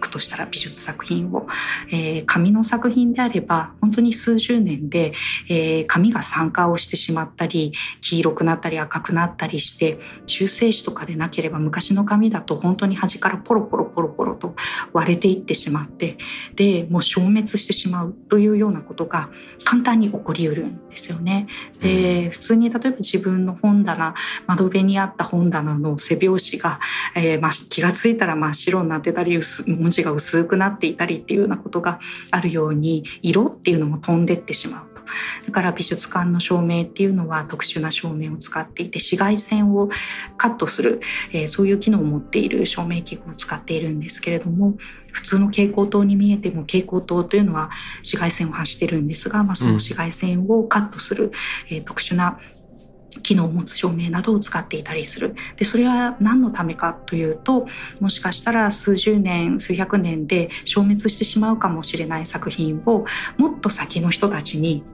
S2: くとしたら美術作品を、えー、紙の作品であれば本当に数十年で、えー、紙が酸化をしてしまったり黄色くなったり赤くなったりして中性子とかでなければ昔の紙だと本当に端からポロポロポロポロと割れていってしまってでもう消滅してしまうというようなことが簡単に起こりうるんですよね。で普通に例えば自分の本棚窓辺にあった本棚の背表紙が、えーま、気が付いたら真っ白になってたり文字が薄くなっていたりっていうようなことがあるように色っていうのも飛んでってしまう。だから美術館の照明っていうのは特殊な照明を使っていて紫外線をカットする、えー、そういう機能を持っている照明器具を使っているんですけれども普通の蛍光灯に見えても蛍光灯というのは紫外線を発してるんですが、まあ、その紫外線をカットする、うん、えー、特殊な機能を持つ照明などを使っていたりするでそれは何のためかというともしかしたら数十年数百年で消滅してしまうかもしれない作品をもっと先の人たちに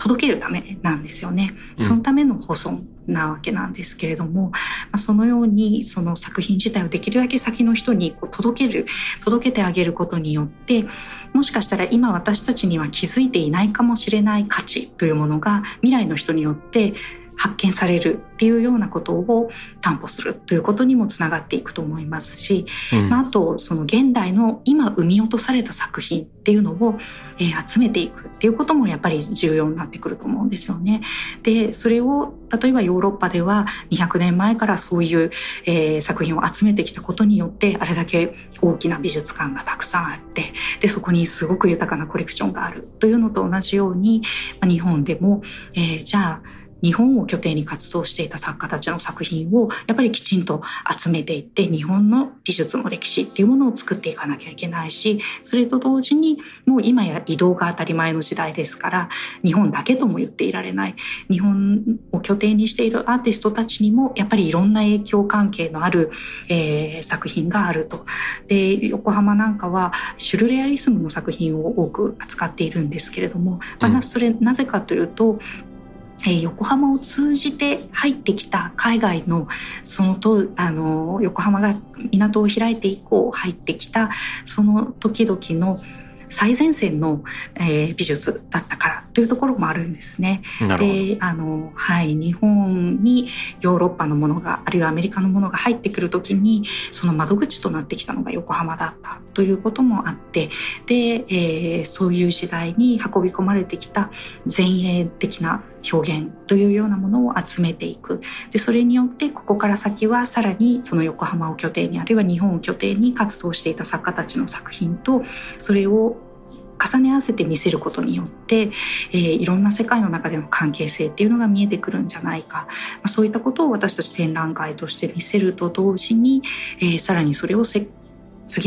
S2: 届けるためなんですよね。そのための保存なわけなんですけれども、まあ、そのようにその作品自体をできるだけ先の人にこう届ける届けてあげることによってもしかしたら今私たちには気づいていないかもしれない価値というものが未来の人によって発見されるっていうようなことを担保するということにもつながっていくと思いますし、うん、まあ、あとその現代の今生み落とされた作品っていうのを、えー、集めていくっていうこともやっぱり重要になってくると思うんですよね。でそれを例えばヨーロッパでは200年前からそういう、えー、作品を集めてきたことによってあれだけ大きな美術館がたくさんあってでそこにすごく豊かなコレクションがあるというのと同じように、まあ、日本でも、えー、じゃあ日本を拠点に活動していた作家たちの作品をやっぱりきちんと集めていって日本の美術の歴史っていうものを作っていかなきゃいけないしそれと同時にもう今や移動が当たり前の時代ですから日本だけとも言っていられない日本を拠点にしているアーティストたちにもやっぱりいろんな影響関係のある、えー、作品があると。で横浜なんかはシュルレアリスムの作品を多く扱っているんですけれども、まあ、それなぜかというとえー、横浜を通じて入ってきた海外のそのとあの横浜が港を開いて以降入ってきたその時々の最前線の、えー、美術だったからというところもあるんですね。であの、はい、日本にヨーロッパのものがあるいはアメリカのものが入ってくる時にその窓口となってきたのが横浜だったということもあってで、えー、そういう時代に運び込まれてきた前衛的な表現というようなものを集めていく。でそれによってここから先はさらにその横浜を拠点にあるいは日本を拠点に活動していた作家たちの作品とそれを重ね合わせて見せることによって、えー、いろんな世界の中での関係性っていうのが見えてくるんじゃないか、まあ、そういったことを私たち展覧会として見せると同時に、えー、さらにそれを次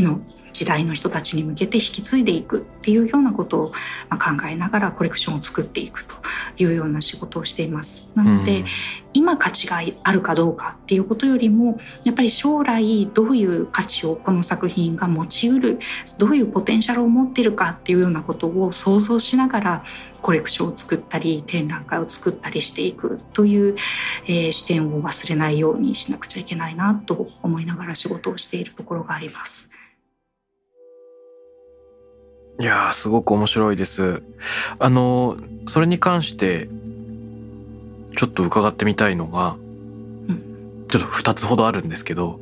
S2: の時代の人たちに向けて引き継いでいくっていうようなことを考えながらコレクションを作っていくというような仕事をしています。なので、うん、今価値があるかどうかっていうことよりもやっぱり将来どういう価値をこの作品が持ちうるどういうポテンシャルを持ってるかっていうようなことを想像しながらコレクションを作ったり展覧会を作ったりしていくという、えー、視点を忘れないようにしなくちゃいけないなと思いながら仕事をしているところがあります。
S1: いやーすごく面白いです。あのそれに関してちょっと伺ってみたいのが、うん、ちょっと2つほどあるんですけど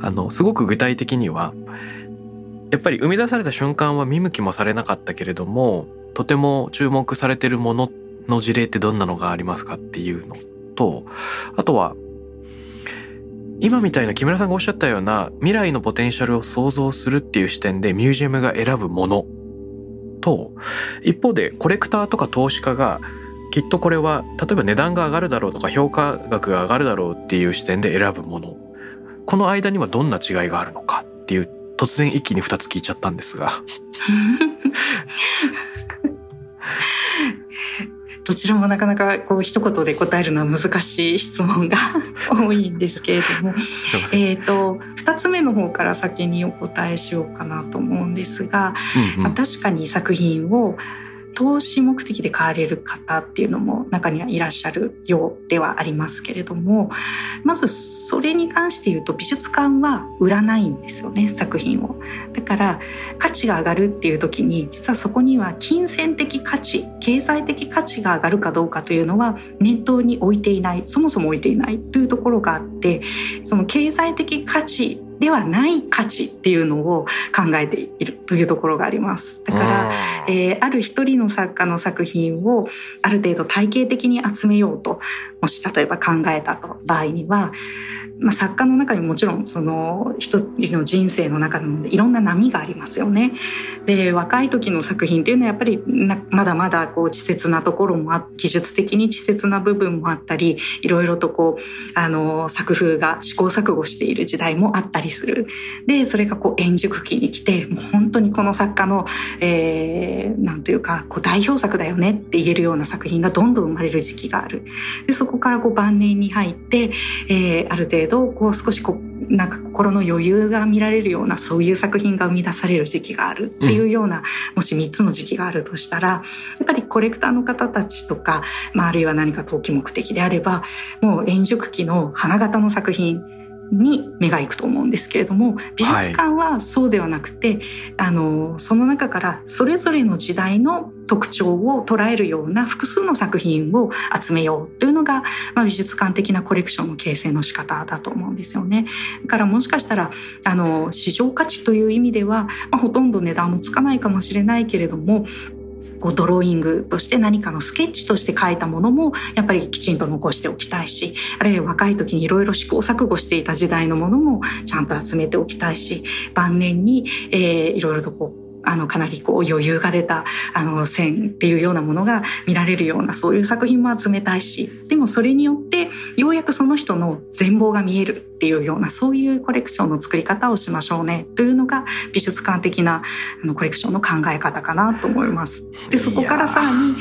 S1: あのすごく具体的にはやっぱり生み出された瞬間は見向きもされなかったけれどもとても注目されてるものの事例ってどんなのがありますかっていうのとあとは今みたいな木村さんがおっしゃったような未来のポテンシャルを想像するっていう視点でミュージアムが選ぶものと一方でコレクターとか投資家がきっとこれは例えば値段が上がるだろうとか評価額が上がるだろうっていう視点で選ぶもの。この間にはどんな違いがあるのかっていう突然一気に2つ聞いちゃったんですが。
S2: どちらもなかなかこう一言で答えるのは難しい質問が 多いんですけれども。えっと2つ目の方から先にお答えしようかなと思うんですが、うんうん、まあ、確かに作品を投資目的で買われる方っていうのも中にはいらっしゃるようではありますけれどもまずそれに関して言うと美術館は売らないんですよね作品を。だから価値が上がるっていう時に実はそこには金銭的価値経済的価値が上がるかどうかというのは念頭に置いていないそもそも置いていないというところがあってその経済的価値ではない価値っていうのを考えているというところがあります。だから、えー、ある一人の作家の作品をある程度体系的に集めようと、もし例えば考えた場合には、まあ、作家の中にもちろんその一人の人生の中でいろんな波がありますよね。で若い時の作品っていうのはやっぱりまだまだこう稚拙なところもあ技術的に稚拙な部分もあったりいろいろとこうあの作風が試行錯誤している時代もあったりする。でそれがこう円熟期に来てもう本当にこの作家の、えー、なんというかこう代表作だよねって言えるような作品がどんどん生まれる時期がある。でそこからこう晩年に入って、えー、ある程度どこう少しこうなんか心の余裕が見られるようなそういう作品が生み出される時期があるっていうような、うん、もし3つの時期があるとしたらやっぱりコレクターの方たちとか、まあ、あるいは何か投機目的であればもう円熟期の花形の作品に目が行くと思うんですけれども美術館はそうではなくて、はい、あのその中からそれぞれの時代の特徴を捉えるような複数の作品を集めようというのが、まあ、美術館的なコレクションの形成の仕方だと思うんですよね。だからもしかしたらあの市場価値という意味では、まあ、ほとんど値段もつかないかもしれないけれどもこうドローイングとして何かのスケッチとして書いたものもやっぱりきちんと残しておきたいしあるいは若い時にいろいろ試行錯誤していた時代のものもちゃんと集めておきたいし晩年に、いろいろとこうあの、かなりこう余裕が出た、あの、線っていうようなものが見られるような、そういう作品も集めたいし、でもそれによって、ようやくその人の全貌が見える。っていうような、そういうコレクションの作り方をしましょうね、というのが美術館的なあのコレクションの考え方かなと思います。で、そこからさらに、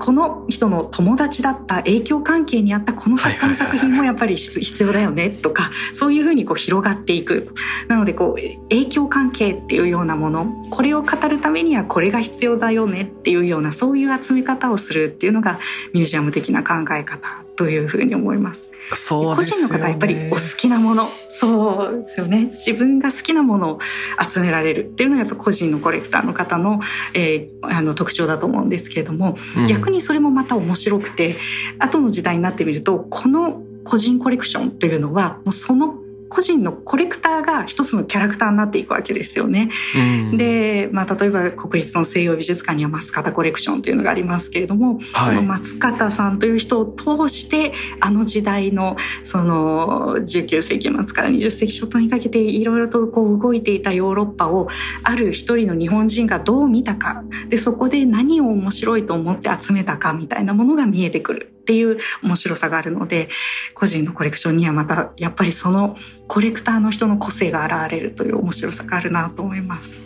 S2: この人の友達だった影響関係にあったこの作家の作品もやっぱり必要だよねとか、そういうふうにこう広がっていく。なので、こう、影響関係っていうようなもの、これを語るためにはこれが必要だよねっていうようなそういう集め方をするっていうのがミュージアム的な考え方というふうに思います。
S1: そうね。
S2: 個人の方やっぱりお好きなもの。そうですよね。自分が好きなものを集められるっていうのがやっぱ個人のコレクターの方の,、えーあの特徴だと思うんですけれども、
S1: うん。
S2: 逆にそれもまた面白くて後の時代になってみるとこの個人コレクションというのはもうその個人のコレクターが一つのキャラクターになっていくわけですよね。
S1: うん。
S2: で、まあ、例えば国立の西洋美術館には松方コレクションというのがありますけれども、
S1: はい。
S2: その松方さんという人を通してあの時代のその19世紀末から20世紀初頭にかけていろいろとこう動いていたヨーロッパをある一人の日本人がどう見たか。でそこで何を面白いと思って集めたかみたいなものが見えてくるっていう面白さがあるので個人のコレクションにはまたやっぱりそのコレクターの人の個性が現れるという面白さがあるなと思います。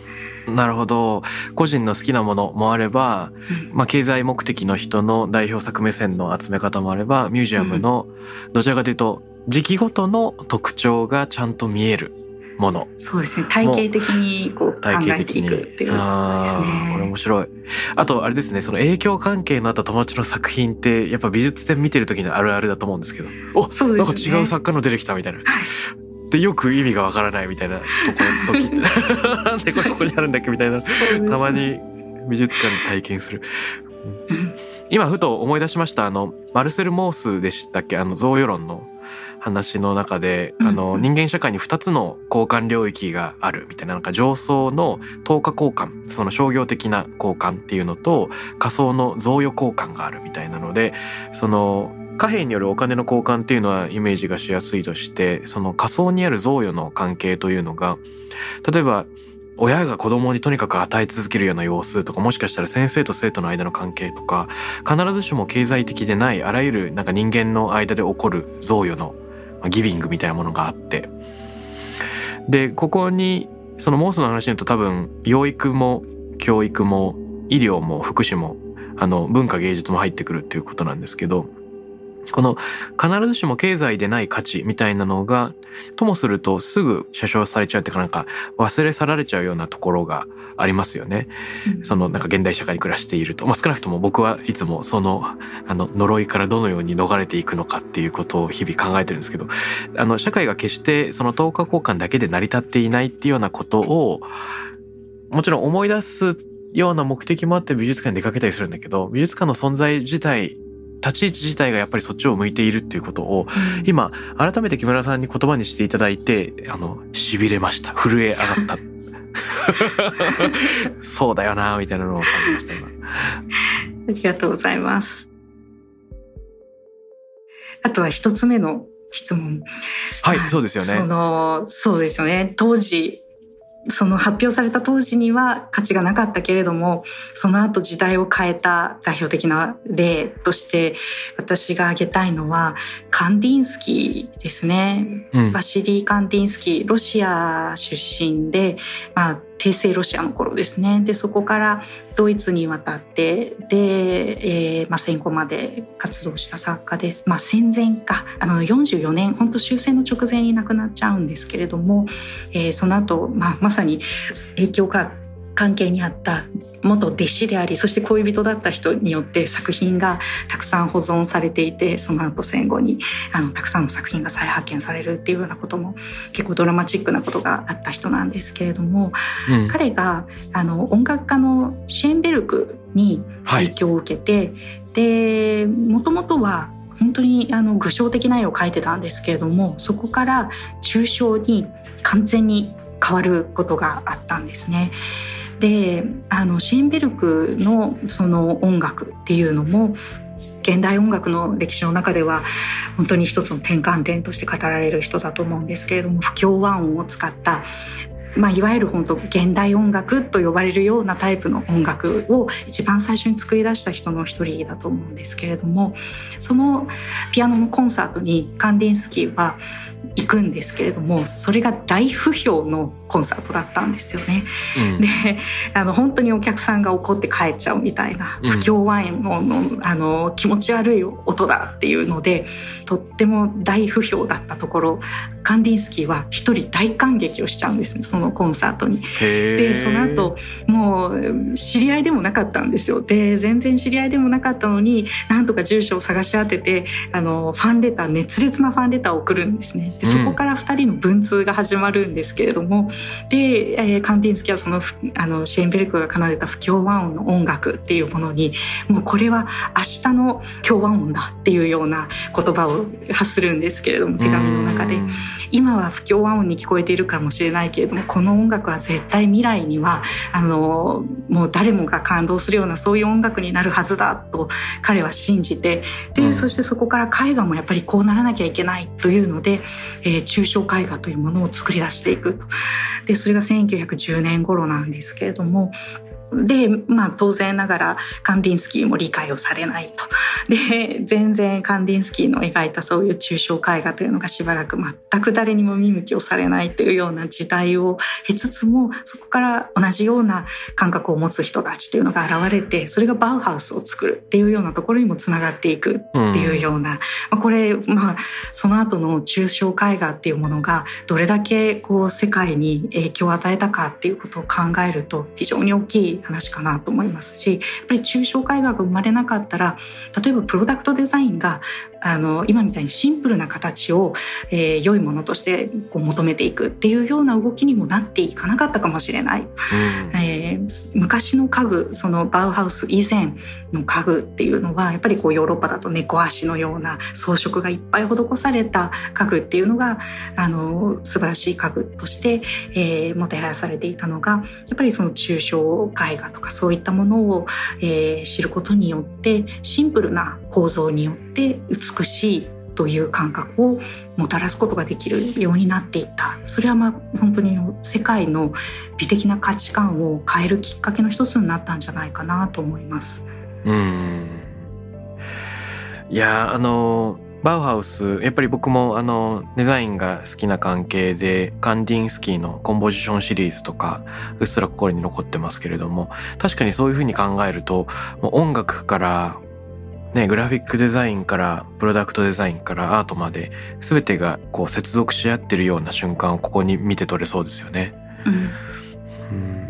S1: なるほど。個人の好きなものもあれば、
S2: うん。
S1: まあ、経済目的の人の代表作目線の集め方もあればミュージアムのどちらかというと時期ごとの特徴がちゃんと見えるもの
S2: そうですね。体系的にこう考えてい
S1: 的に
S2: くっていう
S1: あ
S2: です
S1: ーこれ
S2: ね。
S1: 面白い。あとあれですねその影響関係のあった友達の作品ってやっぱ美術展見てる時のあるあるだと思うんですけど。お
S2: そう
S1: なんか
S2: ですね
S1: 違う作家の出てきたみたいな。でよく意味がわからないみたいなところ時って。なんでこれここにあるんだっけみたいな。
S2: ね。
S1: たまに美術館で体験する。
S2: うん。
S1: 今ふと思い出しました。あのマルセル・モースでしたっけ？あの贈与論の話の中で、あの
S2: うん。
S1: 人間社会に2つの交換領域があるみたいななんか上層の等価交換その商業的な交換っていうのと仮想の贈与交換があるみたいなのでその貨幣によるお金の交換っていうのはイメージがしやすいとしてその仮想にある贈与の関係というのが例えば親が子供にとにかく与え続けるような様子とかもしかしたら先生と生徒の間の関係とか必ずしも経済的でないあらゆるなんか人間の間で起こる贈与のギビングみたいなものがあって。でここにそのモースの話に言うと多分養育も教育も医療も福祉もあの文化芸術も入ってくるっていうことなんですけどこの必ずしも経済でない価値みたいなのがともするとすぐ写生されちゃうっていうかなんか忘れ去られちゃうようなところがありますよね。
S2: うん
S1: そのなんか現代社会に暮らしていると、まあ、少なくとも僕はいつもそのあの呪いからどのように逃れていくのかっていうことを日々考えてるんですけどあの社会が決してその等価交換だけで成り立っていないっていうようなことをもちろん思い出すような目的もあって美術館に出かけたりするんだけど美術館の存在自体立ち位置自体がやっぱりそっちを向いているっていうことを
S2: うん。
S1: 今改めて木村さんに言葉にしていただいてあの痺れました。震え上がった。そうだよなみたいなのを感じました今。
S2: ありがとうございます。あとは一つ目の質問。
S1: はい、
S2: まあ
S1: そうですよね。
S2: そのそうですよね。当時その発表された当時には価値がなかったけれどもその後時代を変えた代表的な例として私が挙げたいのはカンディンスキーですね。
S1: うん
S2: バシリー・カンディンスキーロシア出身で、まあ、帝政ロシアの頃ですね。でそこからドイツに渡ってで、えーまあ、戦後まで活動した作家です、まあ、戦前か。あの44年本当終戦の直前に亡くなっちゃうんですけれども、えーその後、まあまさに影響があって関係にあった元弟子でありそして恋人だった人によって作品がたくさん保存されていてその後戦後にあのたくさんの作品が再発見されるっていうようなことも結構ドラマチックなことがあった人なんですけれども
S1: うん
S2: 彼があの音楽家のシェーンベルクに
S1: はい
S2: 影響を受けて、でもともとは本当にあの具象的な絵を描いてたんですけれどもそこから抽象に完全に変わることがあったんですね。であのシーンベルクのその音楽っていうのも現代音楽の歴史の中では本当に一つの転換点として語られる人だと思うんですけれども不協和音を使った、まあ、いわゆる本当現代音楽と呼ばれるようなタイプの音楽を一番最初に作り出した人の一人だと思うんですけれどもそのピアノのコンサートにカンディンスキーは行くんですけれどもそれが大不評のコンサートだったんですよね。
S1: うん
S2: であの本当にお客さんが怒って帰っちゃうみたいな
S1: うん
S2: 不協和音のあの気持ち悪い音だっていうのでとっても大不評だったところカンディンスキーは一人大感激をしちゃうんですねそのコンサートに。でその後もう知り合いでもなかったんですよ。で全然知り合いでもなかったのになんとか住所を探し当ててあのファンレター熱烈なファンレターを送るんですね。で
S1: うん。
S2: そこから2人の文通が始まるんですけれども、で、えーカンディンスキーはそのふあのシェーンベルクが奏でた不協和音の音楽っていうものにもうこれは明日の協和音だっていうような言葉を発するんですけれども手紙の中で。
S1: うん
S2: 今は不協和音に聞こえているかもしれないけれどもこの音楽は絶対未来にはあのもう誰もが感動するようなそういう音楽になるはずだと彼は信じてで、
S1: うん。
S2: そしてそこから絵画もやっぱりこうならなきゃいけないというので、えー抽象絵画というものを作り出していくと。でそれが1910年頃なんですけれどもで、まあ当然ながらカンディンスキーも理解をされないと。で、全然カンディンスキーの描いたそういう抽象絵画というのがしばらく全く誰にも見向きをされないというような時代を経つつも、そこから同じような感覚を持つ人たちというのが現れて、それがバウハウスを作るっていうようなところにもつながっていくっていうような、まあこれ、まあ、その後の抽象絵画っていうものがどれだけこう世界に影響を与えたかっていうことを考えると非常に大きい話かなと思いますしやっぱり抽象絵画が生まれなかったら例えばプロダクトデザインがあの今みたいにシンプルな形を、えー良いものとしてこう求めていくっていうような動きにもなっていかなかったかもしれない。
S1: うん
S2: えー昔の家具そのバウハウス以前の家具っていうのはやっぱりこうヨーロッパだと猫足のような装飾がいっぱい施された家具っていうのがあの素晴らしい家具として、えーもてはやされていたのがやっぱりその抽象絵画とかそういったものを、えー知ることによってシンプルな構造によって美しいという感覚をもたらすことができるようになっていったそれはまあ本当に世界の美的な価値観を変えるきっかけの一つになったんじゃないかなと思います。
S1: うんいやあのバウハウスやっぱり僕もあのデザインが好きな関係でカンディンスキーのコンポジションシリーズとかうっすら心に残ってますけれども確かにそういうふうに考えるともう音楽からね、グラフィックデザインからプロダクトデザインからアートまで全てがこう接続し合ってるような瞬間をここに見て取れそうですよね。
S2: うん
S1: うん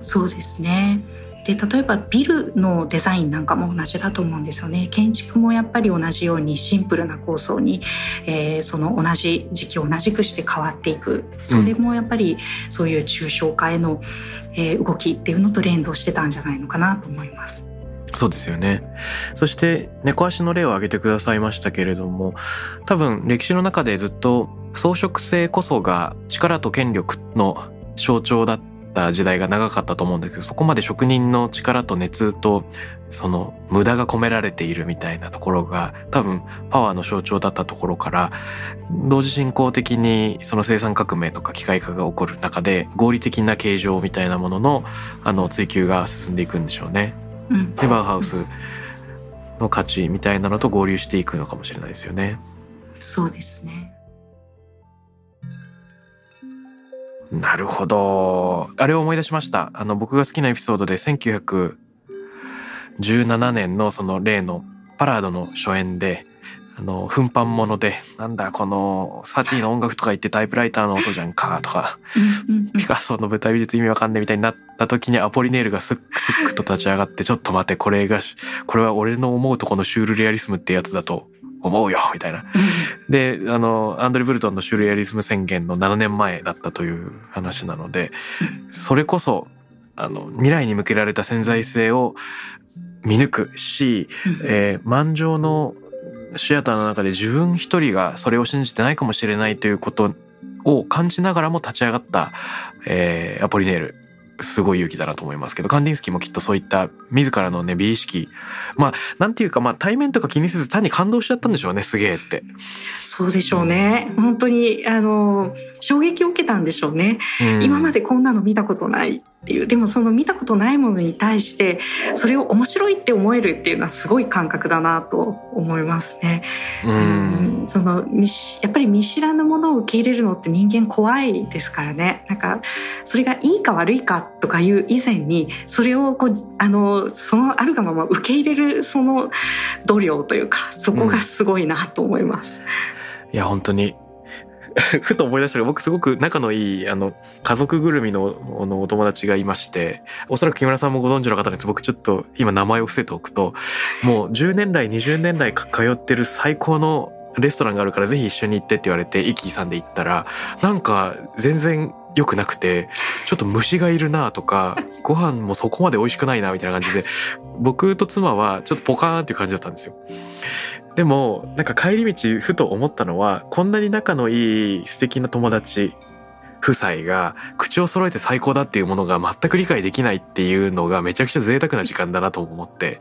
S2: そうですね。で例えばビルのデザインなんかも同じだと思うんですよね建築もやっぱり同じようにシンプルな構想に、えーその同じ時期を同じくして変わっていくそれもやっぱりそういう抽象化への、えー動きっていうのと連動してたんじゃないのかなと思います。
S1: そうですよね。そして猫足の例を挙げてくださいましたけれども多分歴史の中でずっと装飾性こそが力と権力の象徴だった時代が長かったと思うんですけどそこまで職人の力と熱とその無駄が込められているみたいなところが多分パワーの象徴だったところから同時進行的にその生産革命とか機械化が起こる中で合理的な形状みたいなもののあの追求が進んでいくんでしょうね。
S2: うん
S1: でバウハウスの価値みたいなのと合流していくのかもしれないですよね。
S2: そうですね。
S1: なるほど。あれを思い出しました。あの僕が好きなエピソードで1917年のその例のパラードの初演であの奮販物でなんだこのサティの音楽とか言ってタイプライターの音じゃんかとかピカソの舞台美術意味わかんねえみたいになった時にアポリネールがスックスックと立ち上がってちょっと待ってこれがこれは俺の思うとこのシュールレアリスムってやつだと思うよみたいな。であのアンドレ・ブルトンのシュールレアリスム宣言の7年前だったという話なのでそれこそあの未来に向けられた潜在性を見抜くし、
S2: うん。
S1: えー満場のシアターの中で自分一人がそれを信じてないかもしれないということを感じながらも立ち上がった、えーアポリネールすごい勇気だなと思いますけどカンディンスキーもきっとそういった自らのね美意識まあなんていうかまあ対面とか気にせず単に感動しちゃったんでしょうねすげえって。
S2: そうでしょうね。本当にあの衝撃を受けたんでしょうね。
S1: うん
S2: 今までこんなの見たことないっていう。でもその見たことないものに対してそれを面白いって思えるっていうのはすごい感覚だなと思いますね。うん。そのやっぱり見知らぬものを受け入れるのって人間怖いですからね。なんかそれがいいか悪いかとかいう以前にそれをこうあのそのあるがまま受け入れるその度量というかそこがすごいなと思います。
S1: うん、いや本当に ふと思い出したら僕すごく仲のいいあの家族ぐるみののお友達がいましておそらく木村さんもご存知の方です僕ちょっと今名前を伏せておくともう10年来20年来通ってる最高のレストランがあるからぜひ一緒に行ってって言われてイキさんで行ったらなんか全然良くなくてちょっと虫がいるなとかご飯もそこまで美味しくないなみたいな感じで僕と妻はちょっとポカーンっていう感じだったんですよ。でもなんか帰り道ふと思ったのはこんなに仲のいい素敵な友達夫妻が口を揃えて最高だっていうものが全く理解できないっていうのがめちゃくちゃ贅沢な時間だなと思って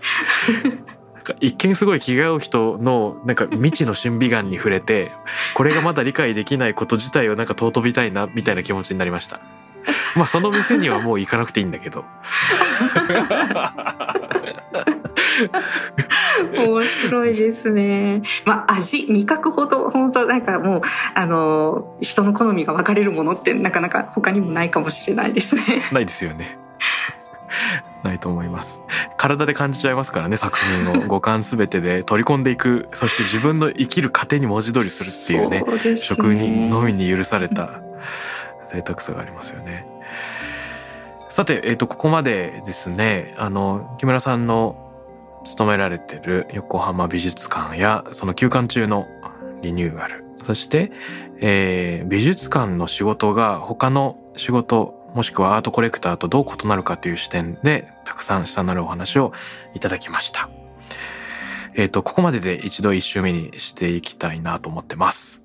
S1: 一見すごい気が合う人のなんか未知の審美眼に触れてこれがまだ理解できないこと自体をなんか尊びたいなみたいな気持ちになりました。まあその店にはもう行かなくていいんだけど。
S2: 面白いですね。まあ味味覚ほど本当なんかもうあの人の好みが分かれるものってなかなか他にもないかもしれないですね。
S1: ないですよね。ないと思います体で感じちゃいますからね作品を五感全てで取り込んでいくそして自分の生きる糧に文字通りするっていうね、ね、職人のみに許された贅沢さがありますよね。さて、えっ、ー、と、ここまでですね、あの、木村さんの勤められてる横浜美術館や、その休館中のリニューアル、そして、えー、美術館の仕事が他の仕事もしくはアートコレクターとどう異なるかという視点でたくさん下なるお話をいただきました。えっ、ー、と、ここまでで一度一周目にしていきたいなと思ってます。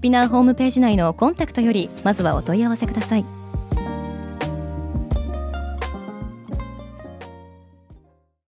S3: スピナーホームページ内のコンタクトよりまずはお問い合わせください。